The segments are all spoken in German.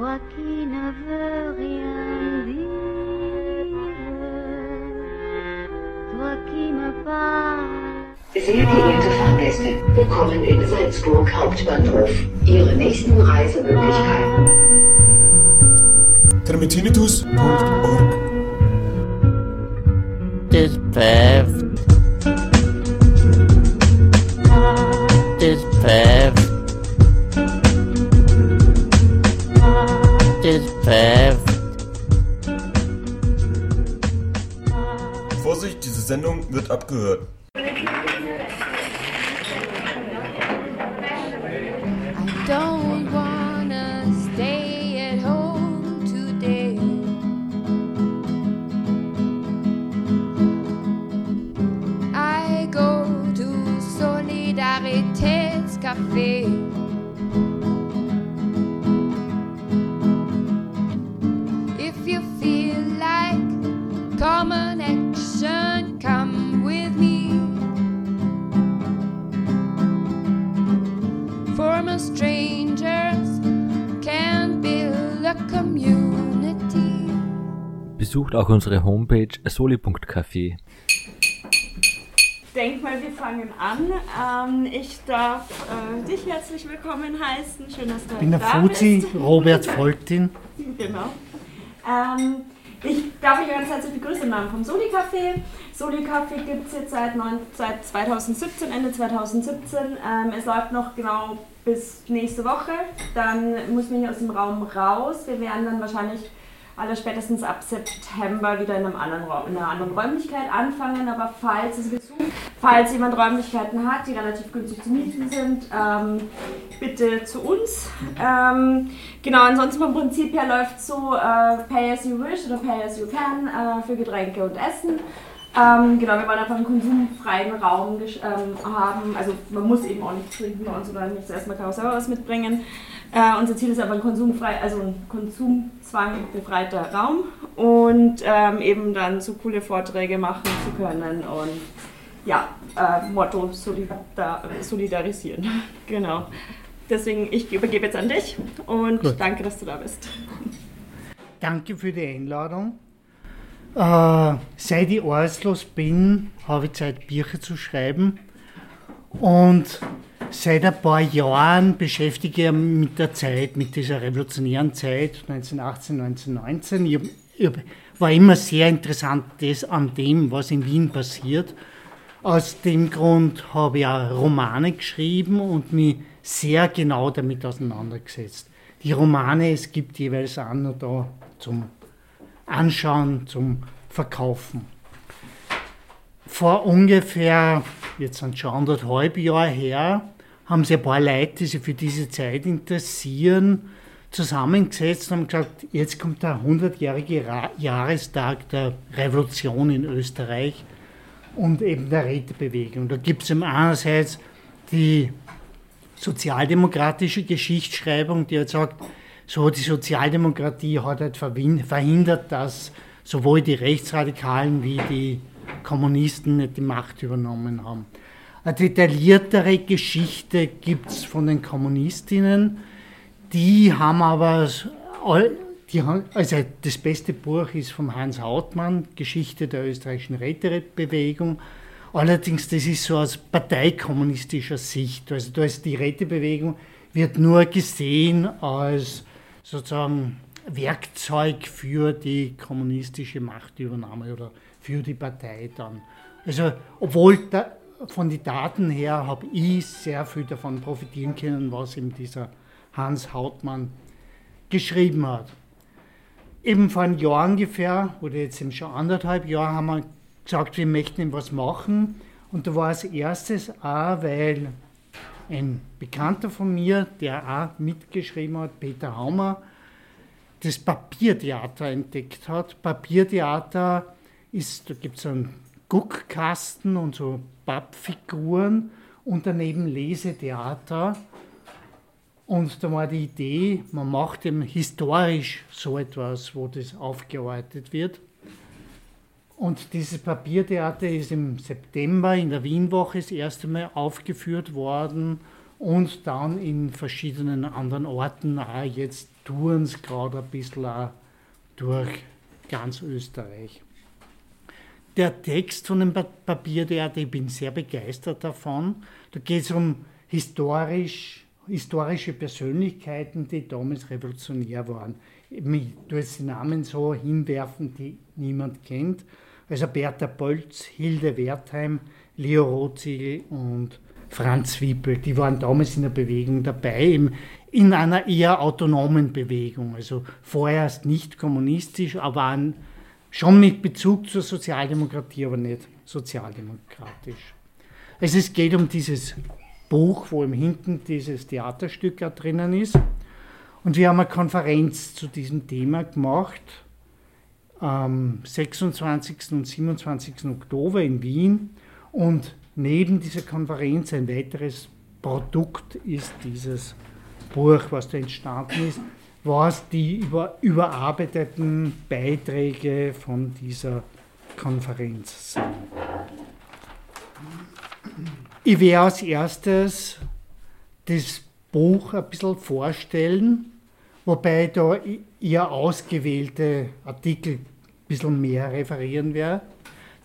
toi qui ne veux rien dire, toi qui me parles. Sehr geehrte Fahrgäste, willkommen in Salzburg Hauptbahnhof. Ihre nächsten Reisemöglichkeiten. termitinitus.org This path. Unsere Homepage soli.café. Denk mal, wir fangen an. Ähm, ich darf äh, dich herzlich willkommen heißen. Schön, dass du Ich bin der da Fuzzi, bist. Robert Foltin. Genau. Ähm, ich darf euch ganz herzlich begrüßen im Namen vom Soli Café. Soli Café gibt es jetzt seit, neun, seit 2017, Ende 2017. Ähm, es läuft noch genau bis nächste Woche. Dann muss man hier aus dem Raum raus. Wir werden dann wahrscheinlich alle spätestens ab September wieder in, einem anderen Raum, in einer anderen Räumlichkeit anfangen. Aber falls es Besuch, falls jemand Räumlichkeiten hat, die relativ günstig zu mieten sind, ähm, bitte zu uns. Ähm, genau, ansonsten vom Prinzip her läuft so äh, Pay as you wish oder Pay as you can äh, für Getränke und Essen. Ähm, genau, wir wollen einfach einen konsumfreien Raum ähm, haben. Also man muss eben auch nichts trinken bei uns oder nichts erstmal kann auch selber was mitbringen. Äh, unser Ziel ist aber ein konsumfrei, also ein konsumzwang befreiter Raum und ähm, eben dann so coole Vorträge machen zu können und ja, äh, Motto solidar solidarisieren. genau. Deswegen, ich übergebe jetzt an dich und Gut. danke, dass du da bist. Danke für die Einladung. Äh, seit ich arbeitslos bin, habe ich Zeit, Bücher zu schreiben. Und seit ein paar Jahren beschäftige ich mich mit der Zeit, mit dieser revolutionären Zeit 1918, 1919. Ich, ich war immer sehr interessant das an dem, was in Wien passiert. Aus dem Grund habe ich auch Romane geschrieben und mich sehr genau damit auseinandergesetzt. Die Romane, es gibt jeweils auch noch da zum Anschauen, zum Verkaufen. Vor ungefähr, jetzt sind schon anderthalb Jahre her, haben sich ein paar Leute, die sich für diese Zeit interessieren, zusammengesetzt und haben gesagt, jetzt kommt der 100-jährige Ra- Jahrestag der Revolution in Österreich und eben der Rätebewegung. Da gibt es einerseits die sozialdemokratische Geschichtsschreibung, die halt sagt, so die Sozialdemokratie hat halt verhindert, dass sowohl die Rechtsradikalen wie die Kommunisten nicht die Macht übernommen haben. Eine detailliertere Geschichte gibt es von den Kommunistinnen, die haben aber, die haben, also das beste Buch ist von Hans Hautmann, Geschichte der österreichischen Rätebewegung. Allerdings, das ist so aus parteikommunistischer Sicht. Also da ist die Rätebewegung wird nur gesehen als sozusagen Werkzeug für die kommunistische Machtübernahme oder für die Partei dann. Also obwohl da, von den Daten her habe ich sehr viel davon profitieren können, was eben dieser Hans Hautmann geschrieben hat. Eben vor einem Jahr ungefähr, oder jetzt eben schon anderthalb Jahre, haben wir gesagt, wir möchten eben was machen. Und da war als erstes auch, weil ein Bekannter von mir, der auch mitgeschrieben hat, Peter Haumer, das Papiertheater entdeckt hat. Papiertheater ist, da gibt es einen Guckkasten und so Pappfiguren und daneben Lesetheater. Und da war die Idee, man macht eben historisch so etwas, wo das aufgearbeitet wird. Und dieses Papiertheater ist im September in der Wienwoche das erste Mal aufgeführt worden und dann in verschiedenen anderen Orten, auch jetzt touren es gerade ein bisschen durch ganz Österreich. Der Text von dem Pa- Papiertheater, ich bin sehr begeistert davon. Da geht es um historisch, historische Persönlichkeiten, die damals revolutionär waren. Jetzt die Namen so hinwerfen, die niemand kennt. Also Bertha Bolz, Hilde Wertheim, Leo Rothziegel und Franz Wiepel, die waren damals in der Bewegung dabei, in einer eher autonomen Bewegung. Also vorerst nicht kommunistisch, aber waren schon mit Bezug zur Sozialdemokratie, aber nicht sozialdemokratisch. Also es geht um dieses Buch, wo im Hinten dieses Theaterstück auch drinnen ist. Und wir haben eine Konferenz zu diesem Thema gemacht am 26. und 27. Oktober in Wien. Und neben dieser Konferenz ein weiteres Produkt ist dieses Buch, was da entstanden ist, was die über, überarbeiteten Beiträge von dieser Konferenz sind. Ich werde als erstes das Buch ein bisschen vorstellen, wobei ich da eher ausgewählte Artikel ein bisschen mehr referieren werde.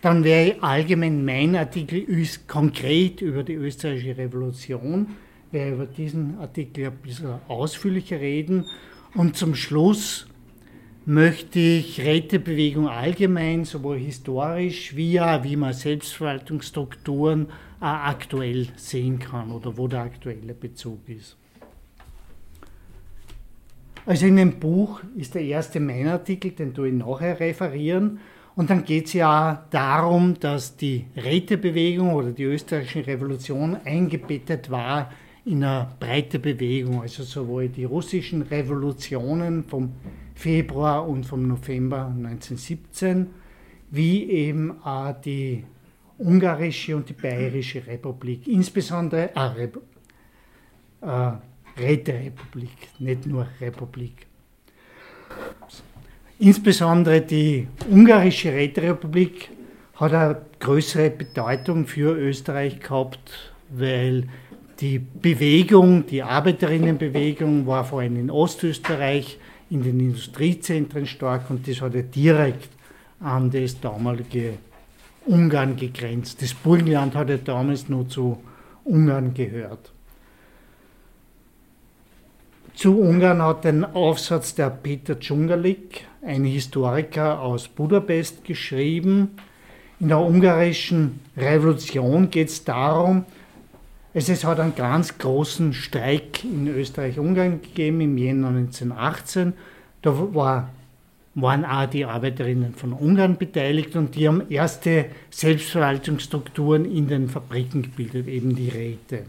Dann werde ich allgemein mein Artikel konkret über die österreichische Revolution, werde über diesen Artikel ein bisschen ausführlicher reden. Und zum Schluss möchte ich Rätebewegung allgemein, sowohl historisch wie auch wie man Selbstverwaltungsstrukturen aktuell sehen kann oder wo der aktuelle Bezug ist. Also in dem Buch ist der erste mein Artikel, den tue ich nachher referieren. Und dann geht es ja darum, dass die Rätebewegung oder die österreichische Revolution eingebettet war in eine breite Bewegung, also sowohl die russischen Revolutionen vom Februar und vom November 1917, wie eben auch die ungarische und die bayerische Republik, insbesondere äh, äh, Räterepublik, nicht nur Republik. Insbesondere die ungarische Räterepublik hat eine größere Bedeutung für Österreich gehabt, weil die Bewegung, die Arbeiterinnenbewegung war vor allem in Ostösterreich, in den Industriezentren stark und das hat ja direkt an das damalige Ungarn gegrenzt. Das Burgenland hat ja damals nur zu Ungarn gehört. Zu Ungarn hat den Aufsatz der Peter Dschungerlik, ein Historiker aus Budapest, geschrieben. In der ungarischen Revolution geht es darum, es, es hat einen ganz großen Streik in Österreich-Ungarn gegeben im Jänner 1918. Da war, waren auch die Arbeiterinnen von Ungarn beteiligt und die haben erste Selbstverwaltungsstrukturen in den Fabriken gebildet, eben die Räte.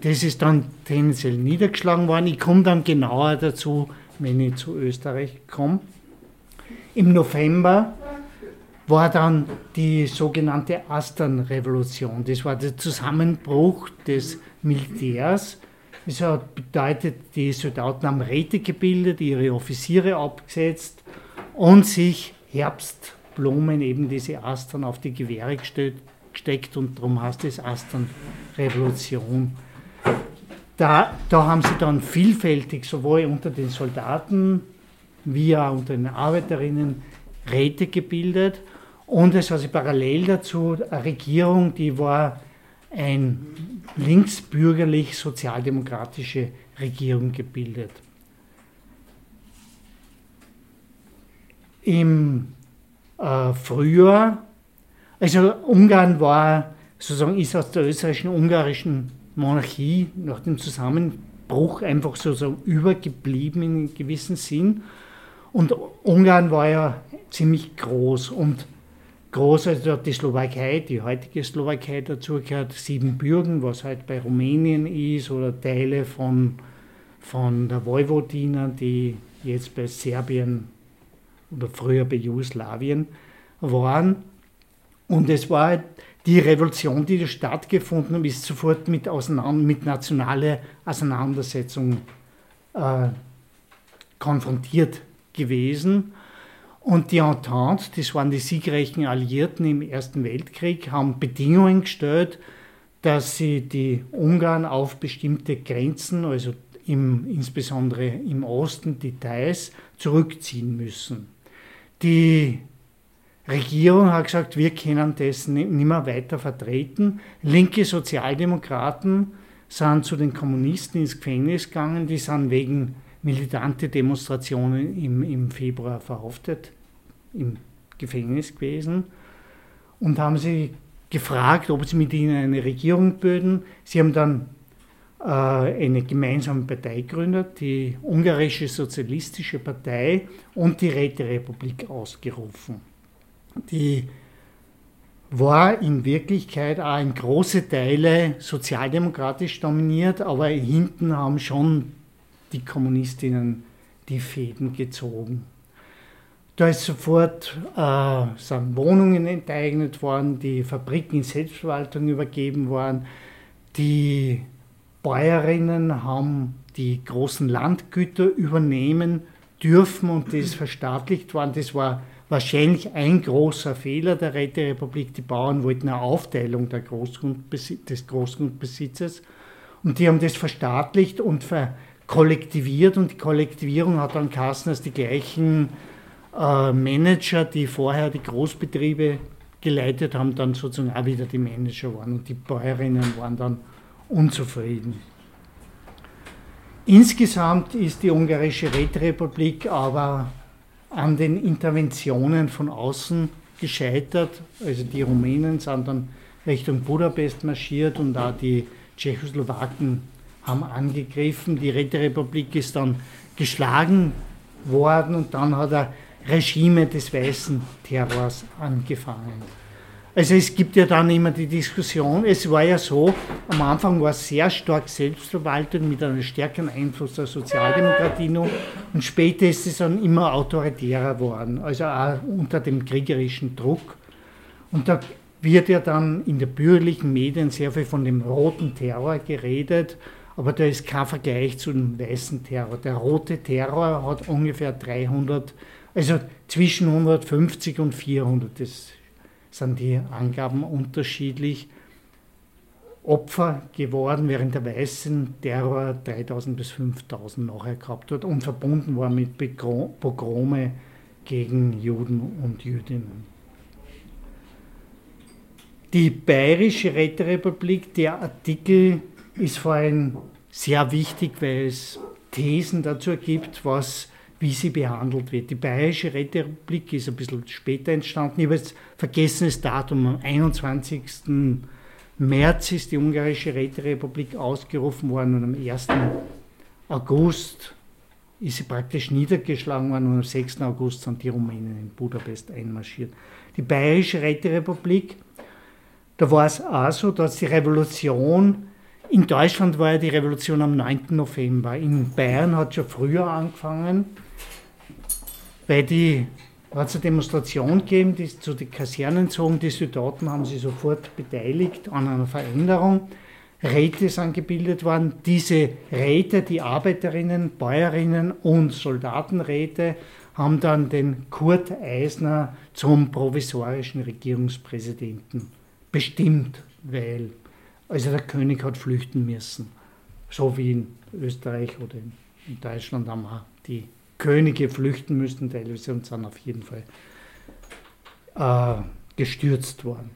Das ist dann tendenziell niedergeschlagen worden. Ich komme dann genauer dazu, wenn ich zu Österreich komme. Im November war dann die sogenannte Astern-Revolution. Das war der Zusammenbruch des Militärs. Das hat bedeutet, die Soldaten haben Räte gebildet, ihre Offiziere abgesetzt und sich Herbstblumen, eben diese Astern, auf die Gewehre gesteckt und darum heißt es Astern-Revolution. Da, da haben sie dann vielfältig sowohl unter den Soldaten wie auch unter den Arbeiterinnen Räte gebildet. Und es hat sich parallel dazu eine Regierung, die war eine linksbürgerlich-sozialdemokratische Regierung gebildet. Im äh, Frühjahr, also Ungarn war sozusagen, ist aus der österreichischen ungarischen Monarchie nach dem Zusammenbruch einfach sozusagen übergeblieben in einem gewissen Sinn. Und Ungarn war ja ziemlich groß und groß, also die Slowakei, die heutige Slowakei dazugehört, Siebenbürgen, was halt bei Rumänien ist, oder Teile von, von der Vojvodina, die jetzt bei Serbien oder früher bei Jugoslawien waren. Und es war halt die Revolution, die da stattgefunden hat, ist sofort mit, mit nationaler Auseinandersetzung äh, konfrontiert gewesen. Und die Entente, das waren die siegreichen Alliierten im Ersten Weltkrieg, haben Bedingungen gestellt, dass sie die Ungarn auf bestimmte Grenzen, also im, insbesondere im Osten, Details, zurückziehen müssen. Die Regierung hat gesagt, wir können das nicht mehr weiter vertreten. Linke Sozialdemokraten sind zu den Kommunisten ins Gefängnis gegangen, die sind wegen militante Demonstrationen im, im Februar verhaftet, im Gefängnis gewesen und haben sie gefragt, ob sie mit ihnen eine Regierung bilden. Sie haben dann äh, eine gemeinsame Partei gegründet, die Ungarische Sozialistische Partei und die Räterepublik ausgerufen. Die war in Wirklichkeit auch in große Teile sozialdemokratisch dominiert, aber hinten haben schon die Kommunistinnen die Fäden gezogen. Da ist sofort äh, sind Wohnungen enteignet worden, die Fabriken in Selbstverwaltung übergeben worden, die Bäuerinnen haben die großen Landgüter übernehmen dürfen und das verstaatlicht worden. Das war wahrscheinlich ein großer Fehler der Räterepublik. Die Bauern wollten eine Aufteilung Großgrundbesitz, des Großgrundbesitzes und die haben das verstaatlicht und verkollektiviert und die Kollektivierung hat dann geheißen, dass die gleichen äh, Manager, die vorher die Großbetriebe geleitet haben, dann sozusagen auch wieder die Manager waren und die Bäuerinnen waren dann unzufrieden. Insgesamt ist die ungarische Räterepublik aber an den Interventionen von außen gescheitert. Also die Rumänen sind dann Richtung Budapest marschiert und da die Tschechoslowaken haben angegriffen. Die Räterepublik ist dann geschlagen worden und dann hat ein Regime des weißen Terrors angefangen. Also es gibt ja dann immer die Diskussion, es war ja so, am Anfang war es sehr stark Selbstverwaltung mit einem stärkeren Einfluss der Sozialdemokratie noch und später ist es dann immer autoritärer geworden, also auch unter dem kriegerischen Druck. Und da wird ja dann in den bürgerlichen Medien sehr viel von dem roten Terror geredet, aber da ist kein Vergleich zu dem weißen Terror. Der rote Terror hat ungefähr 300, also zwischen 150 und 400, das sind die Angaben unterschiedlich. Opfer geworden, während der weißen Terror 3000 bis 5000 nachher gehabt hat und verbunden war mit Pogrome gegen Juden und Jüdinnen. Die Bayerische Räterepublik, der Artikel ist vor allem sehr wichtig, weil es Thesen dazu gibt, was wie sie behandelt wird. Die Bayerische Räterepublik ist ein bisschen später entstanden. Ich habe jetzt vergessen das Datum. Am 21. März ist die Ungarische Räterepublik ausgerufen worden und am 1. August ist sie praktisch niedergeschlagen worden und am 6. August sind die Rumänen in Budapest einmarschiert. Die Bayerische Räterepublik, da war es auch so, dass die Revolution in Deutschland war ja die Revolution am 9. November. In Bayern hat schon früher angefangen weil die hat es eine Demonstration gegeben, die zu den Kasernen zogen. Die Soldaten haben sich sofort beteiligt an einer Veränderung. Räte sind gebildet worden. Diese Räte, die Arbeiterinnen, Bäuerinnen und Soldatenräte, haben dann den Kurt Eisner zum provisorischen Regierungspräsidenten bestimmt, weil also der König hat flüchten müssen. So wie in Österreich oder in Deutschland haben die Könige flüchten müssten teilweise und sind auf jeden Fall äh, gestürzt worden.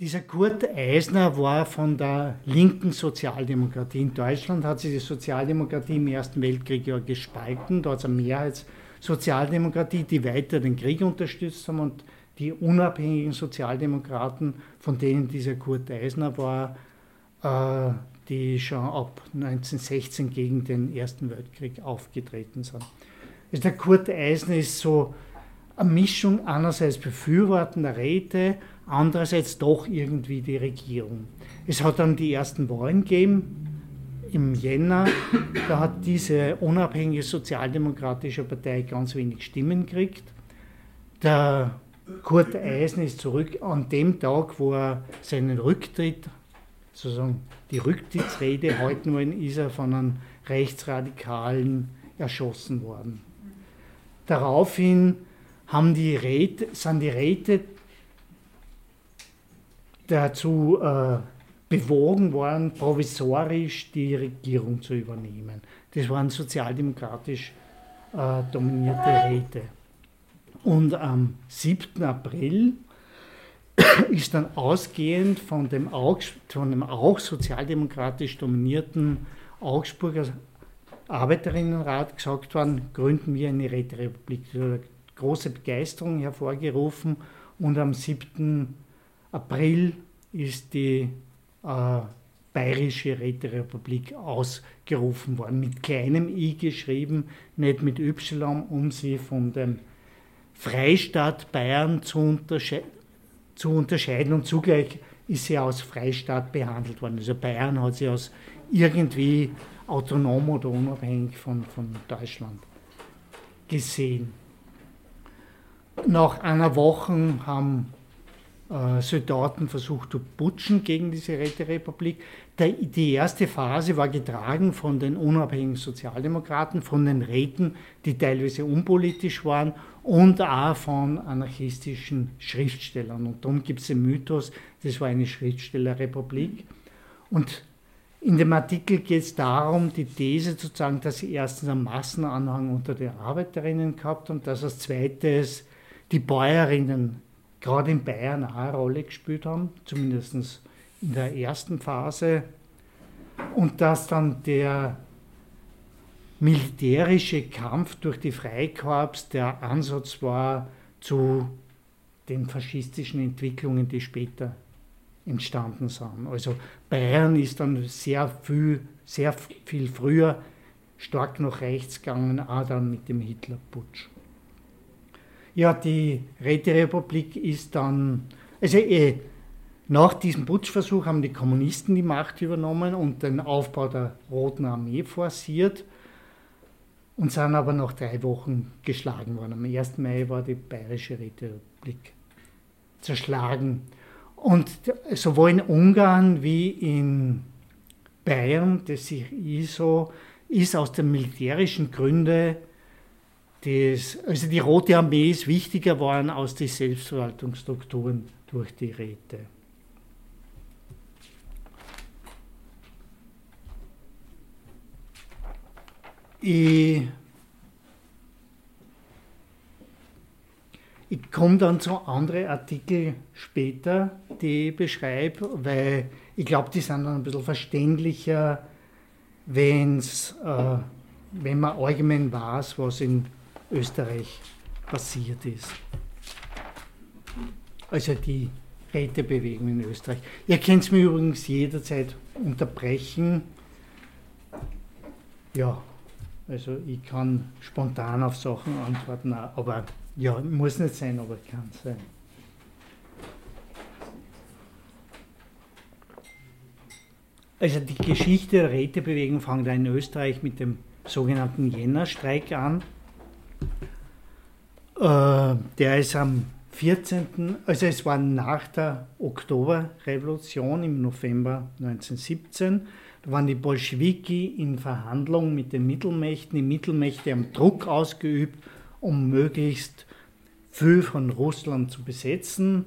Dieser Kurt Eisner war von der linken Sozialdemokratie. In Deutschland hat sich die Sozialdemokratie im Ersten Weltkrieg ja gespalten. Da hat es eine Mehrheitssozialdemokratie, die weiter den Krieg unterstützt haben und die unabhängigen Sozialdemokraten, von denen dieser Kurt Eisner war, äh, die schon ab 1916 gegen den Ersten Weltkrieg aufgetreten sind. Also der Kurt Eisen ist so eine Mischung einerseits befürwortender Räte, andererseits doch irgendwie die Regierung. Es hat dann die ersten Wahlen gegeben im Jänner. Da hat diese unabhängige sozialdemokratische Partei ganz wenig Stimmen gekriegt. Der Kurt Eisen ist zurück an dem Tag, wo er seinen Rücktritt sozusagen die Rücktrittsrede halten wollen, ist er von einem Rechtsradikalen erschossen worden. Daraufhin haben die Räte, sind die Räte dazu äh, bewogen waren, provisorisch die Regierung zu übernehmen. Das waren sozialdemokratisch äh, dominierte Räte. Und am 7. April ist dann ausgehend von dem, Augs von dem auch sozialdemokratisch dominierten Augsburger Arbeiterinnenrat gesagt worden, gründen wir eine Räterepublik. Große Begeisterung hervorgerufen und am 7. April ist die äh, Bayerische Räterepublik ausgerufen worden, mit kleinem i geschrieben, nicht mit y, um sie von dem Freistaat Bayern zu, untersche zu unterscheiden und zugleich ist sie als Freistaat behandelt worden. Also Bayern hat sie als irgendwie autonom oder unabhängig von, von Deutschland gesehen. Nach einer Woche haben Soldaten versucht zu putschen gegen diese Räterepublik. Die erste Phase war getragen von den unabhängigen Sozialdemokraten, von den Räten, die teilweise unpolitisch waren und auch von anarchistischen Schriftstellern. Und darum gibt es den Mythos, das war eine Schriftstellerrepublik. Und in dem Artikel geht es darum, die These sozusagen, dass sie erstens einen Massenanhang unter den Arbeiterinnen gehabt und dass als zweites die Bäuerinnen gerade in Bayern auch eine Rolle gespielt haben, zumindest in der ersten Phase. Und dass dann der militärische Kampf durch die Freikorps der Ansatz war zu den faschistischen Entwicklungen, die später entstanden sind. Also Bayern ist dann sehr viel, sehr viel früher stark nach rechts gegangen, auch dann mit dem Hitlerputsch. Ja, die Räterepublik ist dann, also eh, nach diesem Putschversuch haben die Kommunisten die Macht übernommen und den Aufbau der Roten Armee forciert und sind aber nach drei Wochen geschlagen worden. Am 1. Mai war die Bayerische Räterepublik zerschlagen. Und sowohl in Ungarn wie in Bayern, das sich ISO, ist aus den militärischen Gründen das, also die Rote Armee ist wichtiger geworden als die Selbstverwaltungsstrukturen durch die Räte. Ich, ich komme dann zu anderen Artikeln später, die ich beschreibe, weil ich glaube, die sind dann ein bisschen verständlicher, wenn's, äh, wenn man allgemein weiß, was in Österreich passiert ist. Also die Rätebewegung in Österreich. Ihr könnt es mir übrigens jederzeit unterbrechen. Ja, also ich kann spontan auf Sachen antworten, aber ja, muss nicht sein, aber kann sein. Also die Geschichte der Rätebewegung fängt in Österreich mit dem sogenannten Jännerstreik an. Äh, der ist am 14., also es war nach der Oktoberrevolution im November 1917. Da waren die Bolschewiki in Verhandlungen mit den Mittelmächten. Die Mittelmächte haben Druck ausgeübt, um möglichst viel von Russland zu besetzen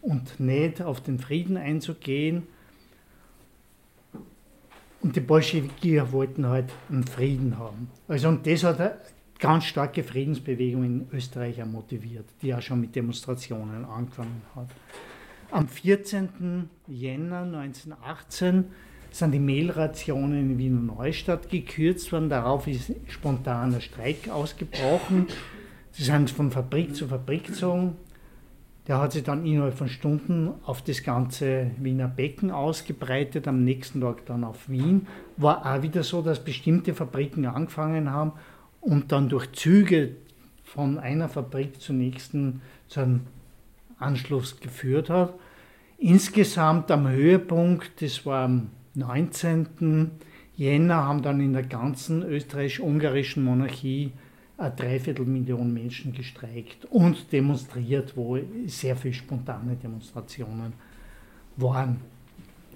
und nicht auf den Frieden einzugehen. Und die Bolschewiki wollten halt einen Frieden haben. Also und das hat ganz starke Friedensbewegung in Österreich motiviert, die ja schon mit Demonstrationen angefangen hat. Am 14. Jänner 1918 sind die Mehlrationen in Wiener Neustadt gekürzt worden. Darauf ist spontaner Streik ausgebrochen. Sie sind von Fabrik zu Fabrik gezogen. Der hat sich dann innerhalb von Stunden auf das ganze Wiener Becken ausgebreitet, am nächsten Tag dann auf Wien. War auch wieder so, dass bestimmte Fabriken angefangen haben und dann durch Züge von einer Fabrik zur nächsten zu einem Anschluss geführt hat. Insgesamt am Höhepunkt, das war am 19. Jänner, haben dann in der ganzen österreichisch-ungarischen Monarchie eine Dreiviertelmillion Menschen gestreikt und demonstriert, wo sehr viele spontane Demonstrationen waren.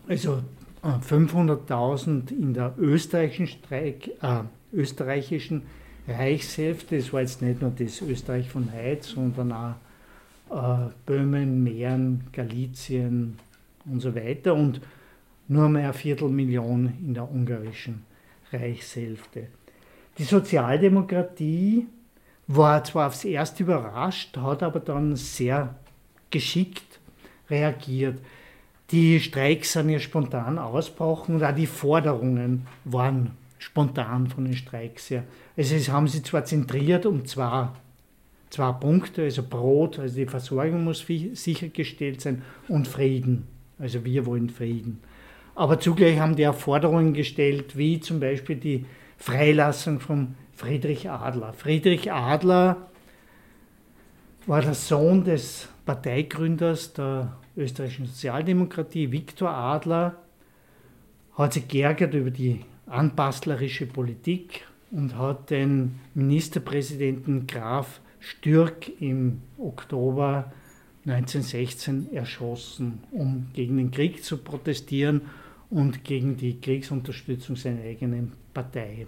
Also 500.000 in der österreichischen, Streik, äh, österreichischen Reichshälfte, das war jetzt nicht nur das Österreich von heute, sondern auch äh, Böhmen, Mähren, Galizien und so weiter. Und nur mehr eine Viertelmillion in der ungarischen Reichshälfte. Die Sozialdemokratie war zwar aufs erste überrascht, hat aber dann sehr geschickt reagiert. Die Streiks sind ja spontan ausgebrochen und auch die Forderungen waren spontan von den Streiks her. Also es haben sie zwar zentriert um zwei, zwei Punkte, also Brot, also die Versorgung muss sichergestellt sein und Frieden. Also wir wollen Frieden. Aber zugleich haben die auch Forderungen gestellt, wie zum Beispiel die Freilassung von Friedrich Adler. Friedrich Adler war der Sohn des Parteigründers der österreichischen Sozialdemokratie, Viktor Adler, hat sich geärgert über die anbastlerische Politik und hat den Ministerpräsidenten Graf Stürk im Oktober 1916 erschossen, um gegen den Krieg zu protestieren und gegen die Kriegsunterstützung seiner eigenen Partei.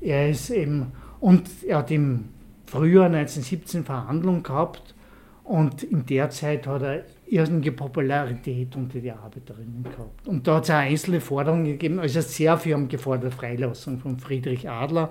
Er ist eben, und er hat im Frühjahr 1917 Verhandlungen gehabt und in der Zeit hat er irgendeine Popularität unter die Arbeiterinnen gehabt. Und da hat es auch einzelne Forderungen gegeben, also sehr viel haben gefordert, Freilassung von Friedrich Adler.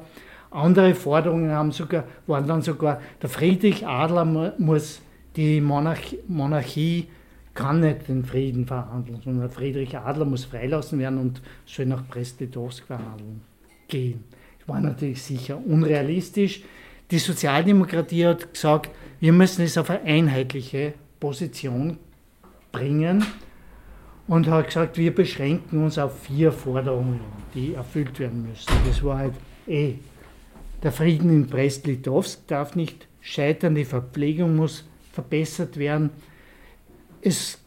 Andere Forderungen haben sogar, waren dann sogar, der Friedrich Adler muss die Monarchie, Monarchie kann nicht den Frieden verhandeln, sondern Friedrich Adler muss freilassen werden und soll nach Brest-Litovsk verhandeln gehen. Das war natürlich sicher unrealistisch. Die Sozialdemokratie hat gesagt, wir müssen es auf eine einheitliche Position bringen und hat gesagt, wir beschränken uns auf vier Forderungen, die erfüllt werden müssen. Das war halt eh, der Frieden in Brest-Litovsk darf nicht scheitern, die Verpflegung muss verbessert werden. Es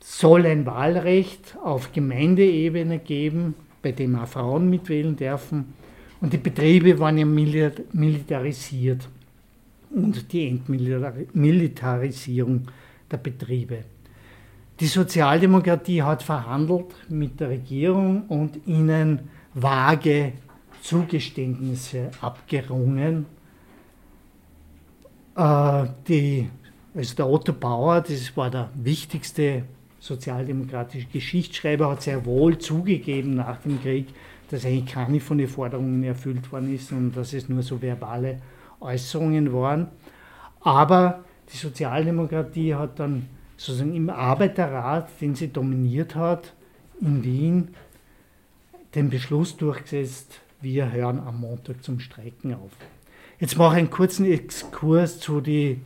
soll ein Wahlrecht auf Gemeindeebene geben, bei dem auch Frauen mitwählen dürfen. Und die Betriebe waren ja militarisiert und die Entmilitarisierung der Betriebe. Die Sozialdemokratie hat verhandelt mit der Regierung und ihnen vage Zugeständnisse abgerungen. Äh, die, also der Otto Bauer, das war der wichtigste sozialdemokratische Geschichtsschreiber, hat sehr wohl zugegeben nach dem Krieg, dass eigentlich keine von den Forderungen erfüllt worden ist und dass es nur so verbale Äußerungen waren. Aber die Sozialdemokratie hat dann sozusagen im Arbeiterrat, den sie dominiert hat, in Wien, den Beschluss durchgesetzt, wir hören am Montag zum Streiken auf. Jetzt mache ich einen kurzen Exkurs zu den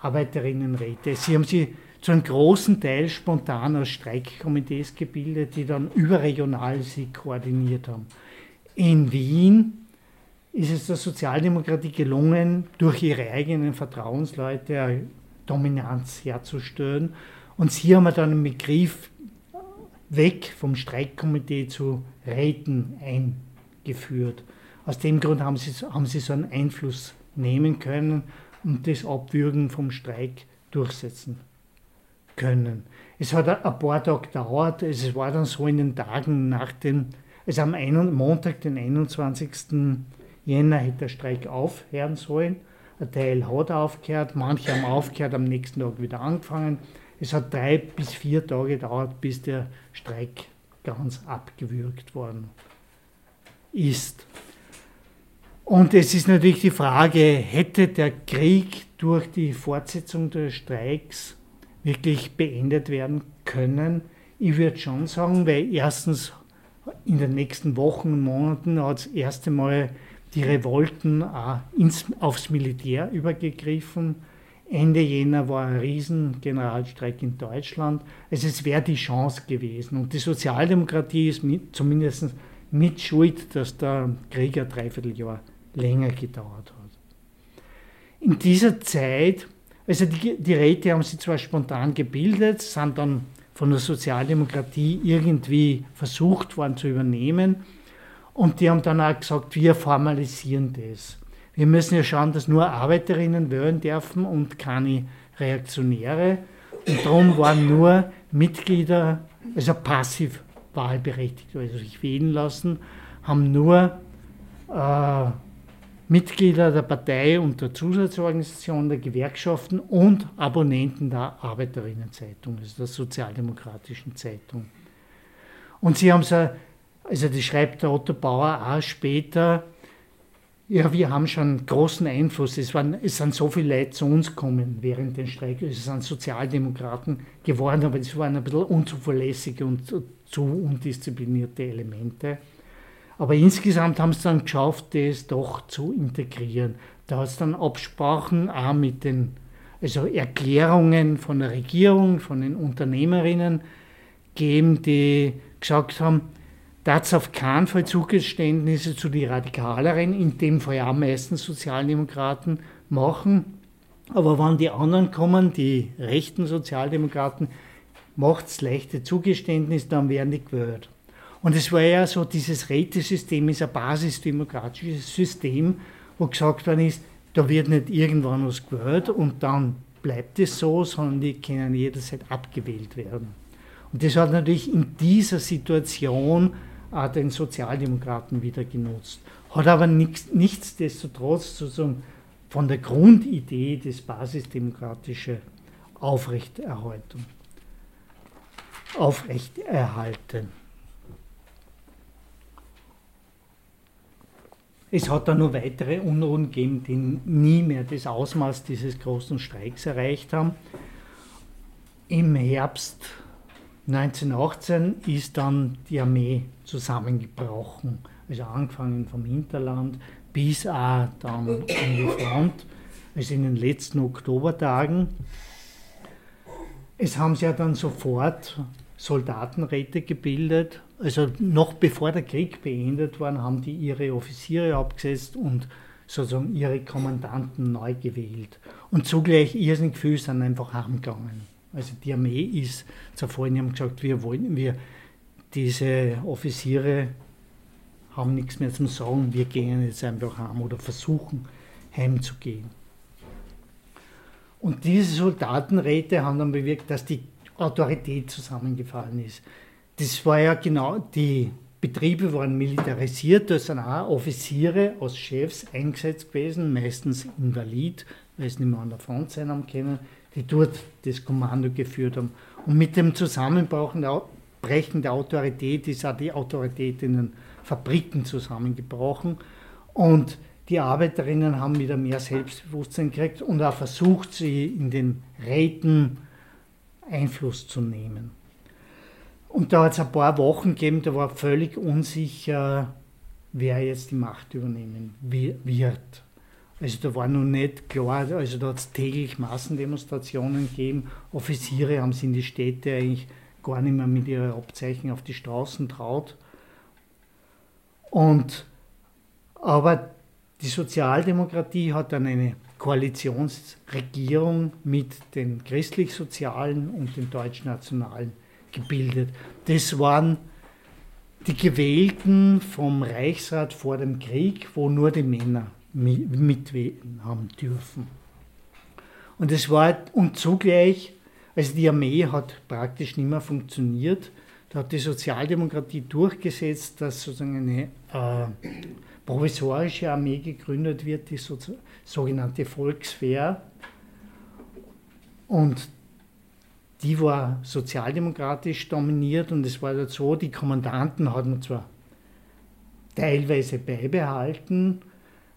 Arbeiterinnenräte. Sie haben sie zu einem großen Teil spontan aus Streikkomitees gebildet, die dann überregional sie koordiniert haben. In Wien ist es der Sozialdemokratie gelungen, durch ihre eigenen Vertrauensleute Dominanz herzustellen. Und sie haben dann einen Begriff weg vom Streikkomitee zu Räten eingeführt. Aus dem Grund haben sie, haben sie so einen Einfluss nehmen können und das Abwürgen vom Streik durchsetzen können. Es hat ein paar Tage gedauert, es war dann so in den Tagen nach dem, also am Montag, den 21. Jänner hätte der Streik aufhören sollen. Ein Teil hat aufgehört, manche haben aufgehört, am nächsten Tag wieder angefangen. Es hat drei bis vier Tage gedauert, bis der Streik ganz abgewürgt worden ist. Und es ist natürlich die Frage, hätte der Krieg durch die Fortsetzung der Streiks wirklich beendet werden können? Ich würde schon sagen, weil erstens in den nächsten Wochen und Monaten hat das erste Mal die Revolten auch ins, aufs Militär übergegriffen. Ende Jänner war ein riesen Generalstreik in Deutschland. Also es wäre die Chance gewesen. Und die Sozialdemokratie ist mit, zumindest mit Schuld, dass der Krieg ein Dreivierteljahr länger gedauert hat. In dieser Zeit, also die, die Räte haben sich zwar spontan gebildet, sind dann von der Sozialdemokratie irgendwie versucht worden zu übernehmen, und die haben dann auch gesagt, wir formalisieren das. Wir müssen ja schauen, dass nur Arbeiterinnen wählen dürfen und keine Reaktionäre. Und darum waren nur Mitglieder, also passiv wahlberechtigt, also sich wählen lassen, haben nur äh, Mitglieder der Partei und der Zusatzorganisation der Gewerkschaften und Abonnenten der Arbeiterinnenzeitung, also der Sozialdemokratischen Zeitung. Und sie haben so, also das schreibt der Otto Bauer auch später, ja, wir haben schon großen Einfluss. Es, waren, es sind so viele Leute zu uns gekommen während den Streiks. Es sind Sozialdemokraten geworden, aber es waren ein bisschen unzuverlässige und zu undisziplinierte Elemente. Aber insgesamt haben sie dann geschafft, das doch zu integrieren. Da hat es dann Absprachen auch mit den also Erklärungen von der Regierung, von den Unternehmerinnen gegeben, die gesagt haben, dass auf keinen Fall Zugeständnisse zu den Radikaleren, in dem Fall auch meistens Sozialdemokraten, machen. Aber wenn die anderen kommen, die rechten Sozialdemokraten, macht es leichte Zugeständnisse, dann werden die gewählt. Und es war ja so, dieses Rätesystem ist ein basisdemokratisches System, wo gesagt worden ist, da wird nicht irgendwann was gewählt und dann bleibt es so, sondern die können jederzeit abgewählt werden. Und das hat natürlich in dieser Situation den Sozialdemokraten wieder genutzt. Hat aber nichts, nichtsdestotrotz sozusagen von der Grundidee des basisdemokratischen Aufrechterhaltung. Aufrechterhalten. Es hat dann noch weitere Unruhen gegeben, die nie mehr das Ausmaß dieses großen Streiks erreicht haben. Im Herbst 1918 ist dann die Armee zusammengebrochen. Also angefangen vom Hinterland bis auch dann an die Front, also in den letzten Oktobertagen. Es haben sich ja dann sofort Soldatenräte gebildet. Also noch bevor der Krieg beendet war, haben die ihre Offiziere abgesetzt und sozusagen ihre Kommandanten neu gewählt. Und zugleich irrsinnig viel sind einfach heimgegangen. Also die Armee ist zerfallen, die haben gesagt, wir wollen, wir, diese Offiziere haben nichts mehr zum Sagen, wir gehen jetzt einfach heim oder versuchen heimzugehen. Und diese Soldatenräte haben dann bewirkt, dass die Autorität zusammengefallen ist. Das war ja genau, die Betriebe waren militarisiert, da sind auch Offiziere als Chefs eingesetzt gewesen, meistens invalid, weil sie nicht mehr an der Front sein haben können die dort das Kommando geführt haben. Und mit dem Zusammenbrechen der Autorität ist auch die Autorität in den Fabriken zusammengebrochen. Und die Arbeiterinnen haben wieder mehr Selbstbewusstsein gekriegt und auch versucht, sie in den Räten Einfluss zu nehmen. Und da hat es ein paar Wochen gegeben, da war völlig unsicher, wer jetzt die Macht übernehmen wird. Also da war noch nicht klar, also da hat es täglich Massendemonstrationen gegeben. Offiziere haben sich in die Städte eigentlich gar nicht mehr mit ihren Abzeichen auf die Straßen traut. Und, aber die Sozialdemokratie hat dann eine Koalitionsregierung mit den christlich-sozialen und den deutsch-nationalen gebildet. Das waren die Gewählten vom Reichsrat vor dem Krieg, wo nur die Männer mitwählen haben dürfen. Und es war, und zugleich, also die Armee hat praktisch nicht mehr funktioniert. Da hat die Sozialdemokratie durchgesetzt, dass sozusagen eine äh, provisorische Armee gegründet wird, die so, sogenannte Volkswehr. Und die war sozialdemokratisch dominiert und es war dort so, die Kommandanten hat man zwar teilweise beibehalten,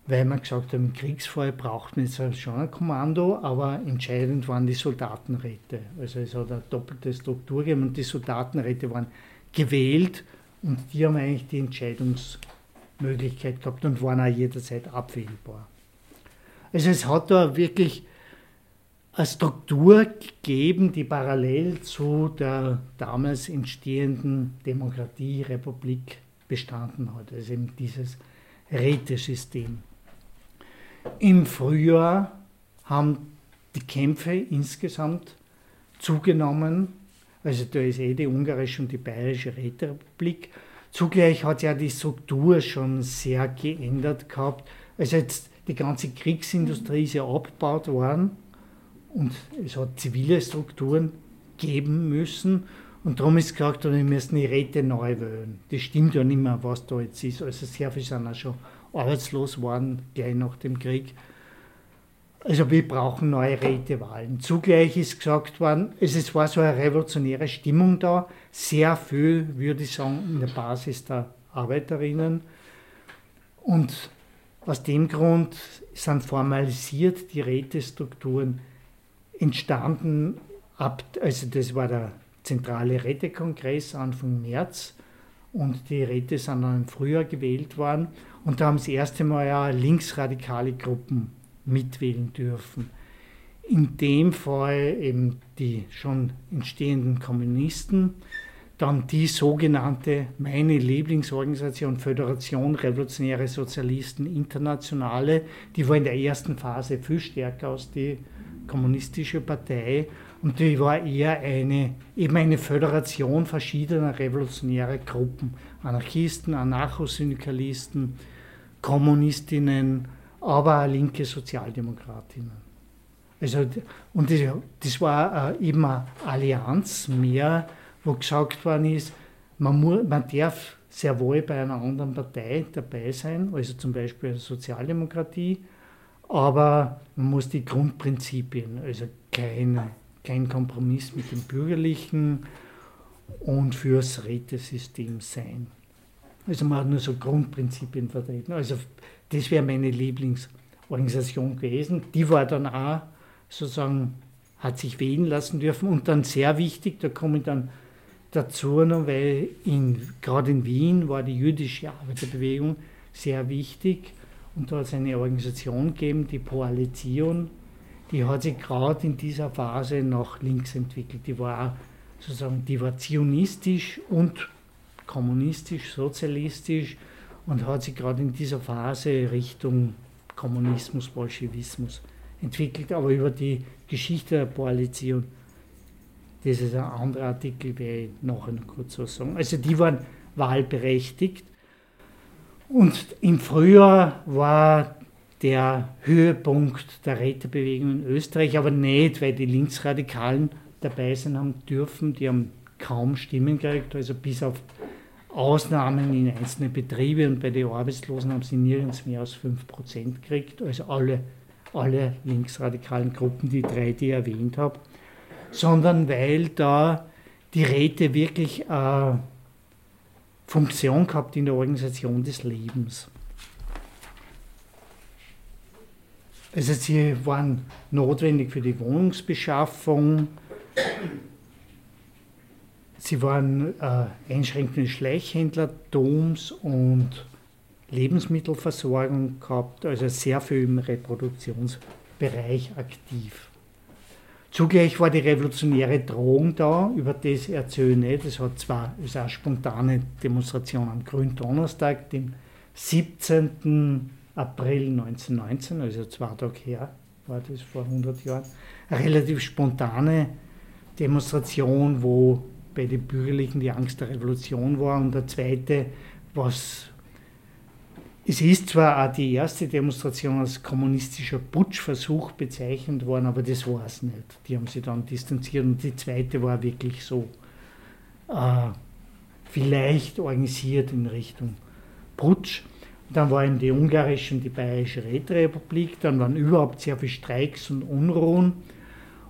weil man gesagt haben, im Kriegsfall braucht man jetzt schon ein Kommando, aber entscheidend waren die Soldatenräte. Also es hat eine doppelte Struktur gegeben und die Soldatenräte waren gewählt und die haben eigentlich die Entscheidungsmöglichkeit gehabt und waren auch jederzeit abwählbar. Also es hat da wirklich eine Struktur gegeben, die parallel zu der damals entstehenden Demokratie, Republik bestanden hat. Also eben dieses Rätesystem. Im Frühjahr haben die Kämpfe insgesamt zugenommen. Also da ist eh die ungarische und die bayerische Räterepublik. Zugleich hat ja die Struktur schon sehr geändert gehabt. Also jetzt die ganze Kriegsindustrie ist ja abgebaut worden und es hat zivile Strukturen geben müssen. Und darum ist gesagt, wir müssen die Räte neu wählen. Das stimmt ja nicht mehr, was da jetzt ist. Also sehr viele sind auch schon arbeitslos waren, gleich nach dem Krieg. Also wir brauchen neue Rätewahlen. Zugleich ist gesagt worden, es war so eine revolutionäre Stimmung da, sehr viel, würde ich sagen, in der Basis der Arbeiterinnen. Und aus dem Grund sind formalisiert die Rätestrukturen entstanden, ab, also das war der zentrale Rätekongress Anfang März und die Räte sind dann im Frühjahr gewählt worden. Und da haben das erste Mal ja linksradikale Gruppen mitwählen dürfen. In dem Fall eben die schon entstehenden Kommunisten, dann die sogenannte, meine Lieblingsorganisation, Föderation Revolutionäre Sozialisten Internationale, die war in der ersten Phase viel stärker als die kommunistische Partei und die war eher eine, eben eine Föderation verschiedener revolutionärer Gruppen, Anarchisten, Anarchosyndikalisten, Kommunistinnen, aber auch linke Sozialdemokratinnen. Also, und das, das war äh, eben eine Allianz mehr, wo gesagt worden ist, man, muss, man darf sehr wohl bei einer anderen Partei dabei sein, also zum Beispiel der Sozialdemokratie, aber man muss die Grundprinzipien, also kein, kein Kompromiss mit dem Bürgerlichen und fürs Rätesystem sein. Also man hat nur so Grundprinzipien vertreten. Also das wäre meine Lieblingsorganisation gewesen. Die war dann auch sozusagen, hat sich wählen lassen dürfen und dann sehr wichtig, da komme ich dann dazu noch, weil gerade in Wien war die jüdische Arbeiterbewegung sehr wichtig und da hat es eine Organisation gegeben, die Koalition, die hat sich gerade in dieser Phase nach links entwickelt. Die war sozusagen, die war zionistisch und kommunistisch, sozialistisch und hat sich gerade in dieser Phase Richtung Kommunismus, Bolschewismus entwickelt, aber über die Geschichte der Koalition, das ist ein anderer Artikel, werde ich nachher noch kurz was sagen. Also die waren wahlberechtigt und im Frühjahr war der Höhepunkt der Rätebewegung in Österreich, aber nicht, weil die Linksradikalen dabei sein haben dürfen, die haben kaum Stimmen gekriegt, also bis auf Ausnahmen in einzelne Betriebe und bei den Arbeitslosen haben sie nirgends mehr als 5% gekriegt, also alle, alle linksradikalen Gruppen, die drei, die ich erwähnt habe, sondern weil da die Räte wirklich eine Funktion gehabt in der Organisation des Lebens. Also sie waren notwendig für die Wohnungsbeschaffung, Sie waren äh, einschränkende Schleichhändlertums und Lebensmittelversorgung gehabt, also sehr viel im Reproduktionsbereich aktiv. Zugleich war die revolutionäre Drohung da, über das erzähle ich nicht. Es hat zwar eine spontane Demonstration am Gründonnerstag, dem 17. April 1919, also zwei Tage her, war das vor 100 Jahren, eine relativ spontane Demonstration, wo bei den Bürgerlichen die Angst der Revolution war. Und der zweite, was es ist zwar auch die erste Demonstration als kommunistischer Putschversuch bezeichnet worden, aber das war es nicht. Die haben sich dann distanziert und die zweite war wirklich so äh, vielleicht organisiert in Richtung Putsch. Dann war eben die ungarische und die bayerische Räterepublik, dann waren überhaupt sehr viele Streiks und Unruhen.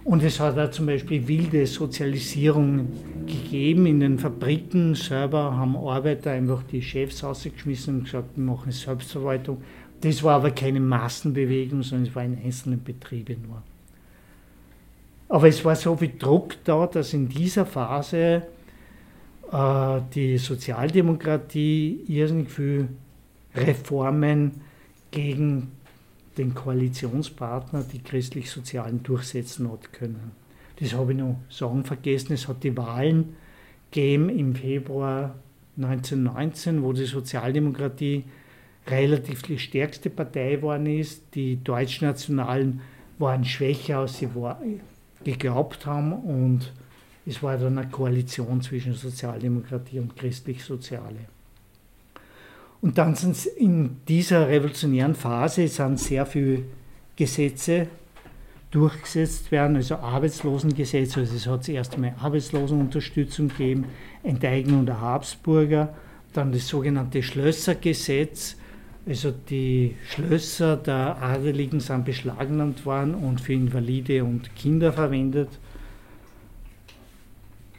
Und es hat auch zum Beispiel wilde Sozialisierung gegeben. In den Fabriken selber haben Arbeiter einfach die Chefs ausgeschmissen und gesagt, wir machen Selbstverwaltung. Das war aber keine Massenbewegung, sondern es war in einzelnen Betrieben nur. Aber es war so viel Druck da, dass in dieser Phase äh, die Sozialdemokratie irrsinnig viele Reformen gegen den Koalitionspartner, die christlich-sozialen, durchsetzen hat können. Das habe ich noch sagen vergessen. Es hat die Wahlen gegeben im Februar 1919, wo die Sozialdemokratie relativ die stärkste Partei geworden ist. Die Deutschnationalen waren schwächer, als sie war, geglaubt haben. Und es war dann eine Koalition zwischen Sozialdemokratie und christlich-soziale. Und dann sind in dieser revolutionären Phase sind sehr viele Gesetze durchgesetzt werden, also Arbeitslosengesetze, also es hat zuerst einmal Arbeitslosenunterstützung gegeben, Enteignung der Habsburger, dann das sogenannte Schlössergesetz, Also die Schlösser der Adeligen sind beschlagnahmt worden und für Invalide und Kinder verwendet.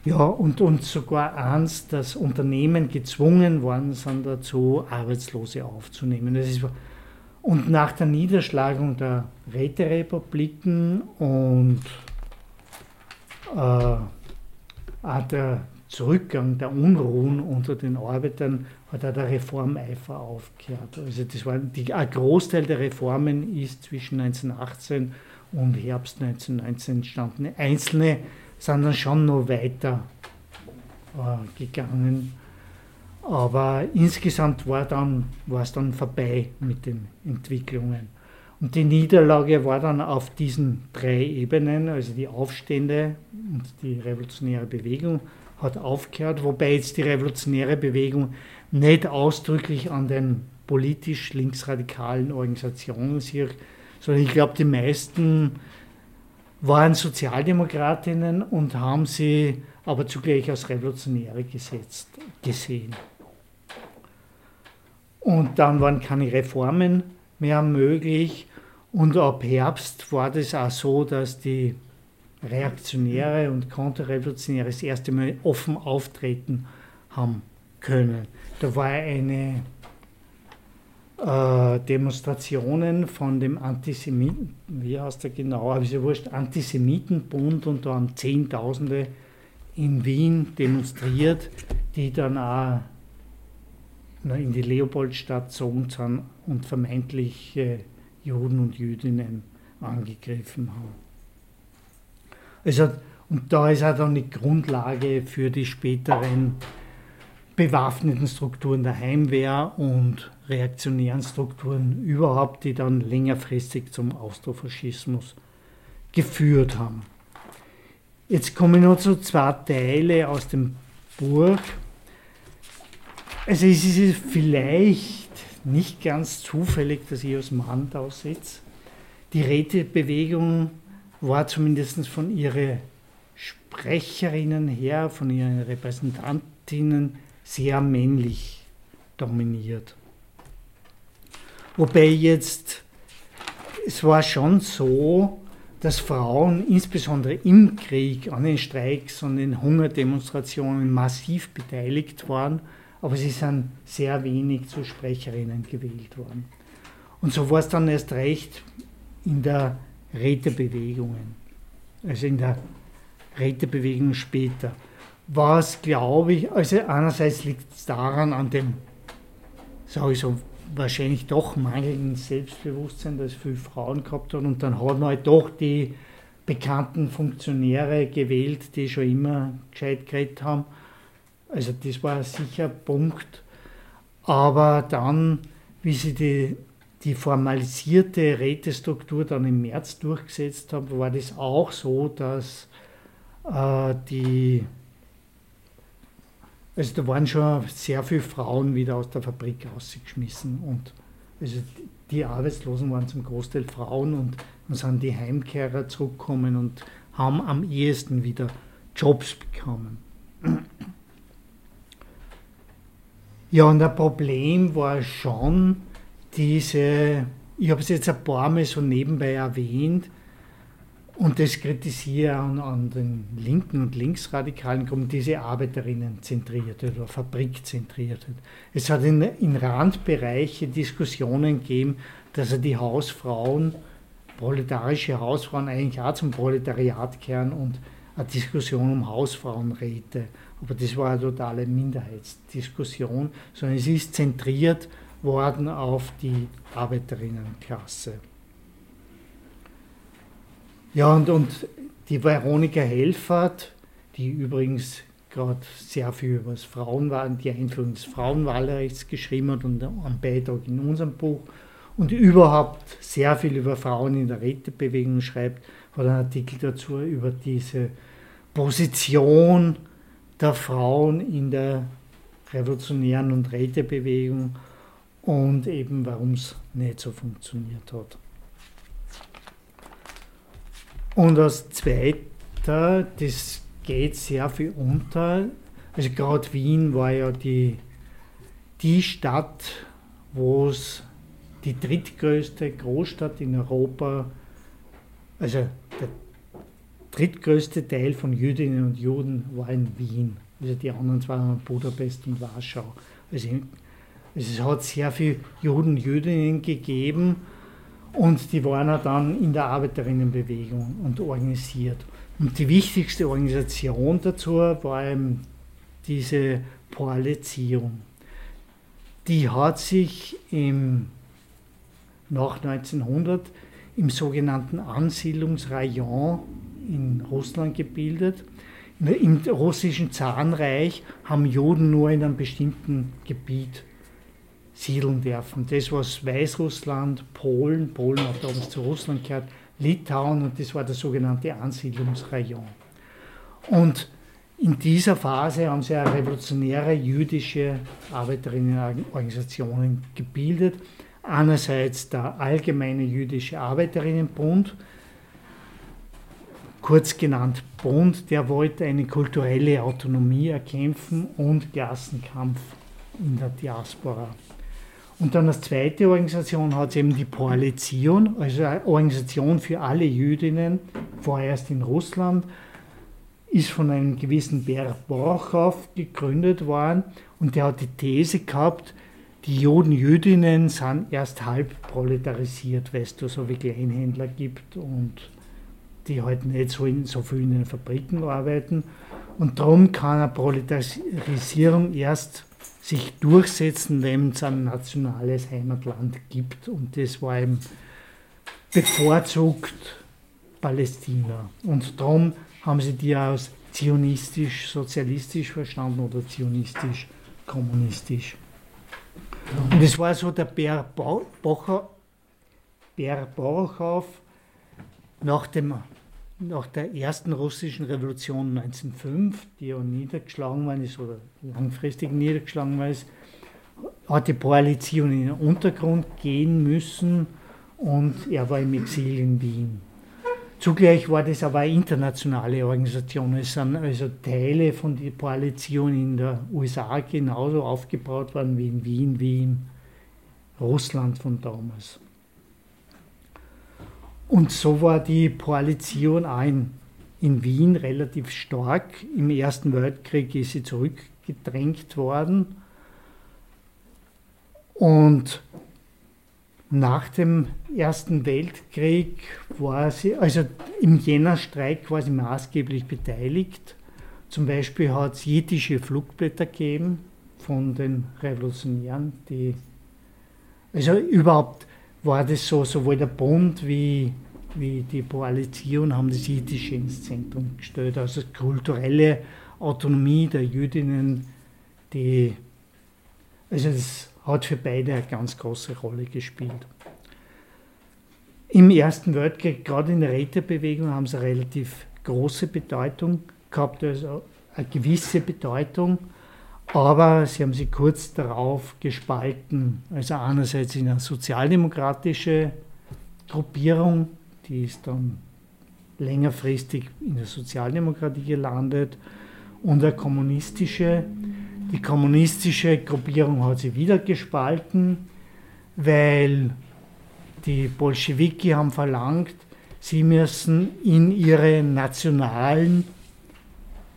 Ja, und, und sogar eins, dass Unternehmen gezwungen worden sind dazu, Arbeitslose aufzunehmen. Das ist, und nach der Niederschlagung der Räterepubliken und äh, der Zurückgang der Unruhen unter den Arbeitern hat auch der Reformeifer aufgehört. Also das war die, ein Großteil der Reformen ist zwischen 1918 und Herbst 1919 entstanden. Einzelne sind dann schon noch weiter äh, gegangen. Aber insgesamt war, war es dann vorbei mit den Entwicklungen. Und die Niederlage war dann auf diesen drei Ebenen, also die Aufstände und die revolutionäre Bewegung hat aufgehört, wobei jetzt die revolutionäre Bewegung nicht ausdrücklich an den politisch linksradikalen Organisationen sich, sondern ich glaube, die meisten waren Sozialdemokratinnen und haben sie aber zugleich als Revolutionäre gesetzt, gesehen. Und dann waren keine Reformen mehr möglich und ab Herbst war das auch so, dass die Reaktionäre und Konterrevolutionäre das erste Mal offen auftreten haben können. Da war eine äh, Demonstrationen von dem Antisemiten, wie heißt der genau, ist ja wurscht, Antisemitenbund und da haben Zehntausende in Wien demonstriert, die dann auch in die Leopoldstadt gezogen sind und vermeintlich Juden und Jüdinnen angegriffen haben. Also, und da ist auch dann die Grundlage für die späteren bewaffneten Strukturen der Heimwehr und reaktionären Strukturen überhaupt, die dann längerfristig zum Austrofaschismus geführt haben. Jetzt komme ich noch zu zwei Teile aus dem Buch. Also es ist vielleicht nicht ganz zufällig, dass ich als Mann da sitze. Die Rätebewegung war zumindest von ihren Sprecherinnen her, von ihren Repräsentantinnen sehr männlich dominiert. Wobei jetzt, es war schon so, dass Frauen insbesondere im Krieg an den Streiks und den Hungerdemonstrationen massiv beteiligt waren, aber sie sind sehr wenig zu Sprecherinnen gewählt worden. Und so war es dann erst recht in der Rätebewegungen, also in der Rätebewegung später was glaube ich, also einerseits liegt es daran, an dem, sage ich so, wahrscheinlich doch mangelnden Selbstbewusstsein, das viele Frauen gehabt haben. Und dann hat man halt doch die bekannten Funktionäre gewählt, die schon immer gescheit geredet haben. Also das war sicher ein Punkt. Aber dann, wie sie die, die formalisierte Rätestruktur dann im März durchgesetzt haben, war das auch so, dass äh, die also da waren schon sehr viele Frauen wieder aus der Fabrik rausgeschmissen und also die Arbeitslosen waren zum Großteil Frauen und dann sind die Heimkehrer zurückgekommen und haben am ehesten wieder Jobs bekommen. Ja, und ein Problem war schon diese, ich habe es jetzt ein paar Mal so nebenbei erwähnt, und das kritisiere an, an den linken und linksradikalen Gruppen, diese Arbeiterinnen zentriert oder Fabrik zentriert. Es hat in, in Randbereiche Diskussionen gegeben, dass die Hausfrauen, proletarische Hausfrauen eigentlich auch zum Proletariat kehren und eine Diskussion um Hausfrauenräte. Aber das war eine totale Minderheitsdiskussion, sondern es ist zentriert worden auf die Arbeiterinnenklasse. Ja, und, und die Veronika Helfert, die übrigens gerade sehr viel über das Frauenwahl, die Einführung des Frauenwahlrechts geschrieben hat und einen Beitrag in unserem Buch und überhaupt sehr viel über Frauen in der Rätebewegung schreibt, hat einen Artikel dazu über diese Position der Frauen in der revolutionären und Rätebewegung und eben warum es nicht so funktioniert hat. Und als zweiter, das geht sehr viel unter, also gerade Wien war ja die, die Stadt, wo es die drittgrößte Großstadt in Europa, also der drittgrößte Teil von Jüdinnen und Juden war in Wien. Also die anderen zwei waren Budapest und Warschau. Also es hat sehr viele Juden, Jüdinnen gegeben und die waren dann in der Arbeiterinnenbewegung und organisiert. Und die wichtigste Organisation dazu war eben diese Koalition. Die hat sich im, nach 1900 im sogenannten Ansiedlungsrayon in Russland gebildet. Im russischen Zarenreich haben Juden nur in einem bestimmten Gebiet siedeln dürfen. Das war Weißrussland, Polen, Polen hat damals zu Russland gehört, Litauen und das war der sogenannte Ansiedlungsrayon. Und in dieser Phase haben sie revolutionäre jüdische Arbeiterinnenorganisationen gebildet. Einerseits der Allgemeine Jüdische Arbeiterinnenbund, kurz genannt Bund, der wollte eine kulturelle Autonomie erkämpfen und Klassenkampf in der Diaspora. Und dann als zweite Organisation hat es eben die Koalition, also eine Organisation für alle Jüdinnen, vorerst in Russland, ist von einem gewissen Ber Borchow gegründet worden und der hat die These gehabt, die Juden, Jüdinnen sind erst halb proletarisiert, weil es da so wie Kleinhändler gibt und die halt nicht so, in, so viel in den Fabriken arbeiten. Und darum kann eine Proletarisierung erst sich durchsetzen, wenn es ein nationales Heimatland gibt. Und das war eben bevorzugt Palästina. Und darum haben sie die aus zionistisch-sozialistisch verstanden oder zionistisch-kommunistisch. Und es war so der Ber Borochow nach, dem, nach der ersten russischen Revolution 1905, die ja niedergeschlagen worden ist oder langfristig niedergeschlagen worden ist, hat die Koalition in den Untergrund gehen müssen und er war im Exil in Wien. Zugleich war das aber eine internationale Organisation. Es sind also Teile von der Koalition in der USA genauso aufgebaut worden wie in Wien, wie in Russland von damals. Und so war die Koalition auch in, Wien relativ stark. Im Ersten Weltkrieg ist sie zurückgedrängt worden. Und nach dem Ersten Weltkrieg war sie, also im Jännerstreik war sie maßgeblich beteiligt. Zum Beispiel hat es jiddische Flugblätter gegeben von den Revolutionären, die, also überhaupt war das so, sowohl der Bund wie, wie die Koalition haben das Jiddische ins Zentrum gestellt, also kulturelle Autonomie der Jüdinnen, die, also das hat für beide eine ganz große Rolle gespielt. Im Ersten Weltkrieg, gerade in der Rätebewegung, haben sie eine relativ große Bedeutung gehabt, also eine gewisse Bedeutung, aber sie haben sie kurz darauf gespalten. Also einerseits in eine sozialdemokratische Gruppierung, die ist dann längerfristig in der Sozialdemokratie gelandet, und eine kommunistische die kommunistische Gruppierung hat sich wieder gespalten, weil die Bolschewiki haben verlangt, sie müssen in ihre nationalen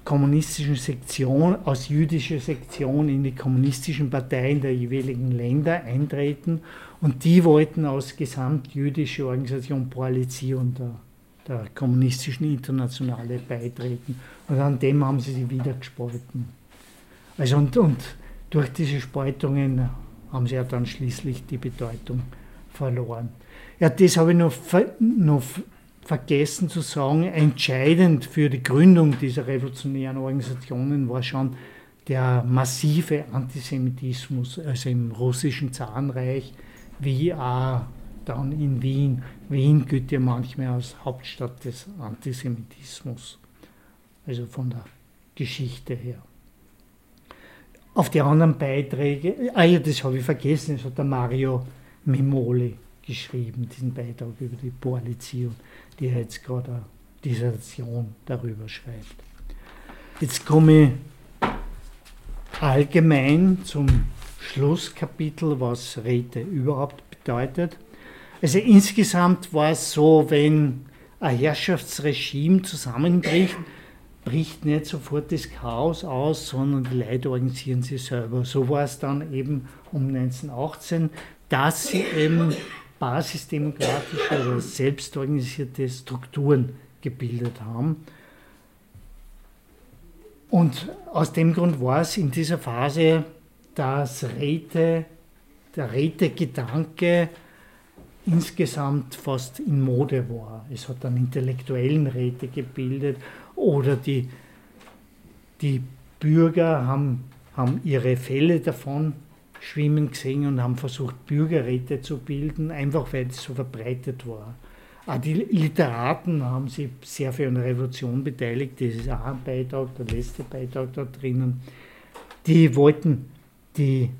kommunistischen Sektion, aus jüdischer Sektion in die kommunistischen Parteien der jeweiligen Länder eintreten und die wollten aus gesamtjüdischer Organisation Koalition der, der kommunistischen Internationale beitreten. Und an dem haben sie sich wieder gespalten. Also und, und durch diese Spaltungen haben sie ja dann schließlich die Bedeutung verloren. Ja, das habe ich noch, noch vergessen zu sagen. Entscheidend für die Gründung dieser revolutionären Organisationen war schon der massive Antisemitismus, also im russischen Zarenreich, wie auch dann in Wien. Wien gilt ja manchmal als Hauptstadt des Antisemitismus, also von der Geschichte her. Auf die anderen Beiträge, ah ja, das habe ich vergessen, das hat der Mario Memoli geschrieben, diesen Beitrag über die Koalition, die jetzt gerade eine Dissertation darüber schreibt. Jetzt komme ich allgemein zum Schlusskapitel, was Räte überhaupt bedeutet. Also insgesamt war es so, wenn ein Herrschaftsregime zusammenbricht, bricht nicht sofort das Chaos aus, sondern die Leute organisieren sich selber. So war es dann eben um 1918, dass sie eben basisdemokratische oder selbstorganisierte Strukturen gebildet haben. Und aus dem Grund war es in dieser Phase, dass Räte, der Rätegedanke insgesamt fast in Mode war. Es hat dann intellektuellen Räte gebildet oder die, die Bürger haben, haben ihre Fälle davon schwimmen gesehen und haben versucht, Bürgerräte zu bilden, einfach weil es so verbreitet war. Auch die Literaten haben sich sehr für eine Revolution beteiligt, das ist auch ein Beitrag, der letzte Beitrag da drinnen. Die wollten die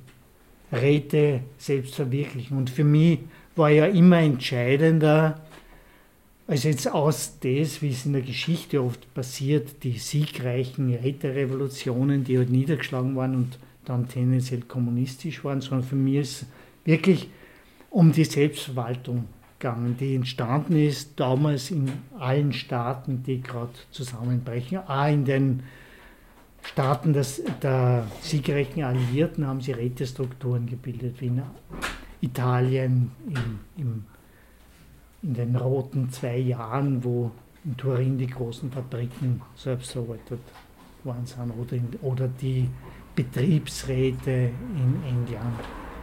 Räte selbst verwirklichen. Und für mich war ja immer entscheidender, also jetzt aus das, wie es in der Geschichte oft passiert, die siegreichen Räterevolutionen, die halt niedergeschlagen waren und dann tendenziell kommunistisch waren, sondern für mich ist wirklich um die Selbstverwaltung gegangen, die entstanden ist damals in allen Staaten, die gerade zusammenbrechen. Auch in den Staaten des, der siegreichen Alliierten haben sie Rätestrukturen gebildet, wie in Italien im, im, in den roten zwei Jahren, wo in Turin die großen Fabriken selbst erarbeitet worden sind, oder, in, oder die Betriebsräte in England.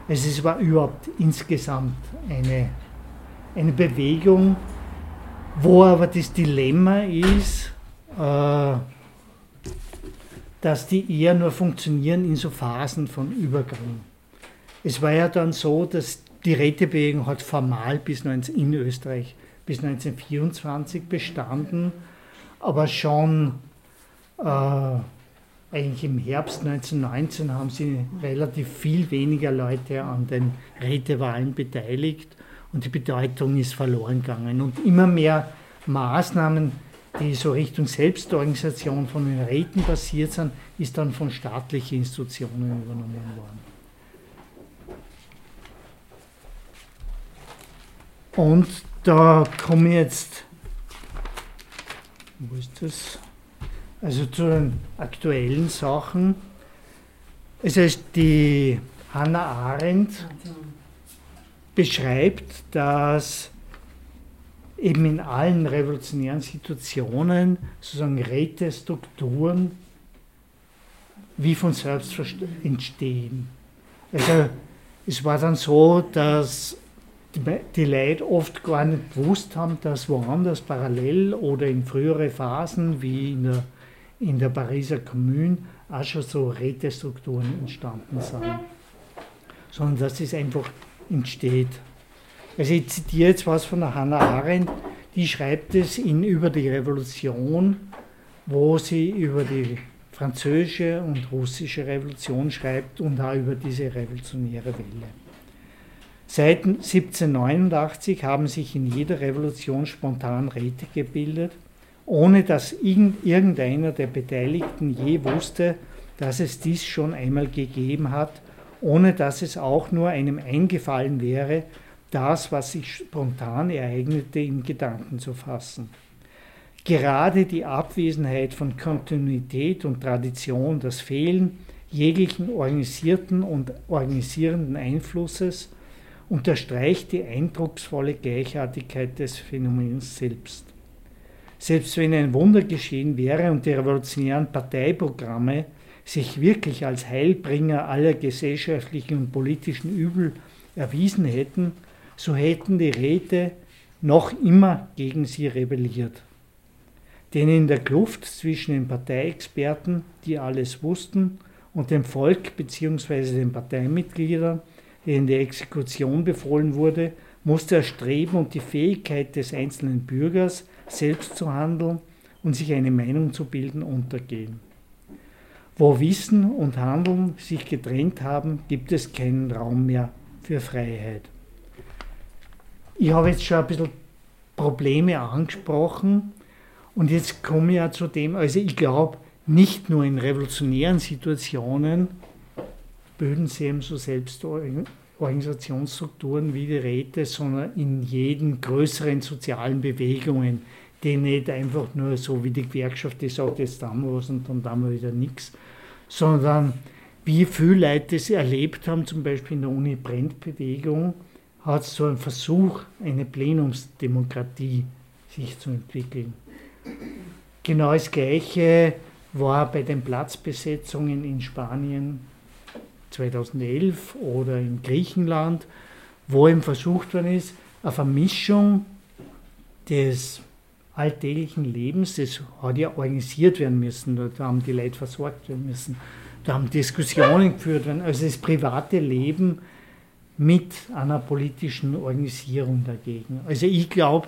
Also es war überhaupt insgesamt eine eine Bewegung, wo aber das Dilemma ist, äh, dass die eher nur funktionieren in so Phasen von Übergang. Es war ja dann so, dass die Rätebewegung hat formal bis 19, in Österreich bis 1924 bestanden, aber schon äh, eigentlich im Herbst 1919 haben sie relativ viel weniger Leute an den Rätewahlen beteiligt und die Bedeutung ist verloren gegangen. Und immer mehr Maßnahmen, die so Richtung Selbstorganisation von den Räten passiert sind, ist dann von staatlichen Institutionen übernommen worden. Und da komme jetzt, wo ist das? Also zu den aktuellen Sachen. Es ist die Hannah Arendt beschreibt, dass eben in allen revolutionären Situationen sozusagen Rätestrukturen wie von selbst entstehen. Also es war dann so, dass die Leute oft gar nicht gewusst haben, dass woanders parallel oder in frühere Phasen wie in der, in der Pariser Kommune auch schon so Rätestrukturen entstanden sind. Sondern dass es einfach entsteht. Also ich zitiere jetzt was von der Hannah Arendt, die schreibt es in Über die Revolution, wo sie über die französische und russische Revolution schreibt und auch über diese revolutionäre Welle. Seit 1789 haben sich in jeder Revolution spontan Räte gebildet, ohne dass irgendeiner der Beteiligten je wusste, dass es dies schon einmal gegeben hat ohne dass es auch nur einem eingefallen wäre, das, was sich spontan ereignete, in Gedanken zu fassen. Gerade die Abwesenheit von Kontinuität und Tradition, das Fehlen jeglichen organisierten und organisierenden Einflusses unterstreicht die eindrucksvolle Gleichartigkeit des Phänomens selbst. Selbst wenn ein Wunder geschehen wäre und die revolutionären Parteiprogramme sich wirklich als Heilbringer aller gesellschaftlichen und politischen Übel erwiesen hätten, so hätten die Räte noch immer gegen sie rebelliert. Denn in der Kluft zwischen den Parteiexperten, die alles wussten, und dem Volk bzw. den Parteimitgliedern, denen die Exekution befohlen wurde, musste das Streben und die Fähigkeit des einzelnen Bürgers, selbst zu handeln und sich eine Meinung zu bilden, untergehen. Wo Wissen und Handeln sich getrennt haben, gibt es keinen Raum mehr für Freiheit. Ich habe jetzt schon ein bisschen Probleme angesprochen und jetzt komme ich ja zu dem, also ich glaube, nicht nur in revolutionären Situationen bilden sie eben so Organisationsstrukturen wie die Räte, sondern in jeden größeren sozialen Bewegungen, die nicht einfach nur so wie die Gewerkschaft, die sagt, jetzt wir was und dann tun wir wieder nichts, sondern wie viele Leute das erlebt haben, zum Beispiel in der Uni Brennbewegung, hat so einen Versuch, eine Plenumsdemokratie sich zu entwickeln. Genau das Gleiche war bei den Platzbesetzungen in Spanien 2011 oder in Griechenland, wo eben versucht worden ist, eine Vermischung des alltäglichen Lebens, das hat ja organisiert werden müssen, da haben die Leute versorgt werden müssen, da haben Diskussionen geführt werden, also das private Leben mit einer politischen Organisierung dagegen. Also ich glaube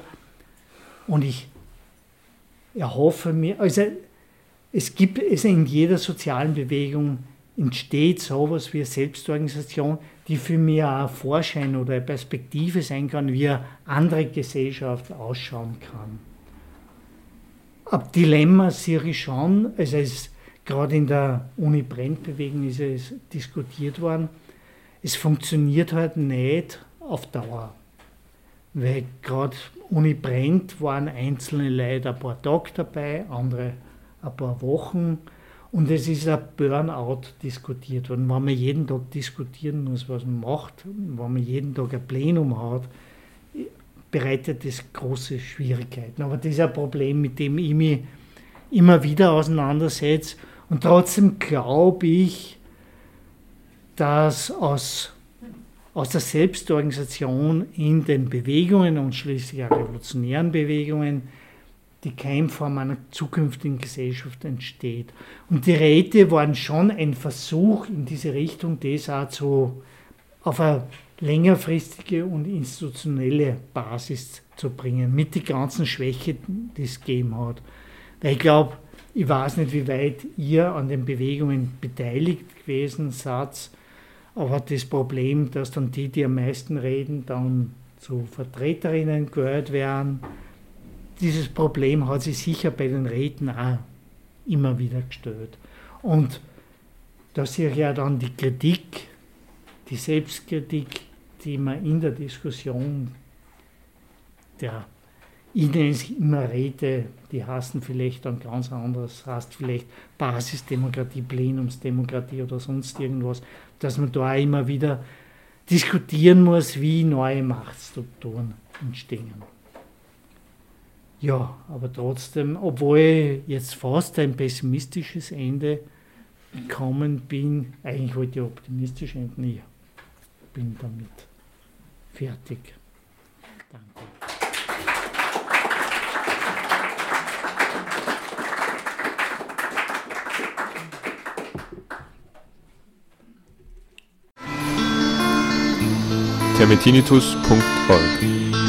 und ich erhoffe mir, also es gibt es in jeder sozialen Bewegung entsteht sowas wie eine Selbstorganisation, die für mich auch ein Vorschein oder eine Perspektive sein kann, wie eine andere Gesellschaft ausschauen kann. Ab Dilemma sehe ich schon, also es gerade in der Uni Brennbewegung ist es diskutiert worden, es funktioniert halt nicht auf Dauer. Weil gerade Uni Brennt waren einzelne Leute ein paar Tage dabei, andere ein paar Wochen. Und es ist ein Burnout diskutiert worden. Wenn man jeden Tag diskutieren muss, was man macht, wenn man jeden Tag ein Plenum hat, bereitet das große Schwierigkeiten. Aber das ist ein Problem, mit dem ich mich immer wieder auseinandersetze. Und trotzdem glaube ich, dass aus, aus der Selbstorganisation in den Bewegungen und schließlich auch revolutionären Bewegungen die Keimform einer zukünftigen Gesellschaft entsteht. Und die Räte waren schon ein Versuch in diese Richtung, das auch zu, auf eine längerfristige und institutionelle Basis zu bringen, mit den ganzen Schwächen, die es gegeben hat. Weil ich glaube, ich weiß nicht, wie weit ihr an den Bewegungen beteiligt gewesen seid, aber das Problem, dass dann die, die am meisten reden, dann zu Vertreterinnen gehört werden, dieses Problem hat sich sicher bei den Räten auch immer wieder gestellt. Und da sehe ich ja dann die Kritik, die Selbstkritik, die man in der Diskussion der es immer Räte, die hassen vielleicht dann ganz anders, heißt vielleicht Basisdemokratie, Plenumsdemokratie oder sonst irgendwas, dass man da immer wieder diskutieren muss, wie neue Machtstrukturen entstehen. Ja, aber trotzdem, obwohl ich jetzt fast ein pessimistisches Ende gekommen bin, eigentlich wollte ich optimistisch enden, ich bin damit fertig. Danke. termitinitus.org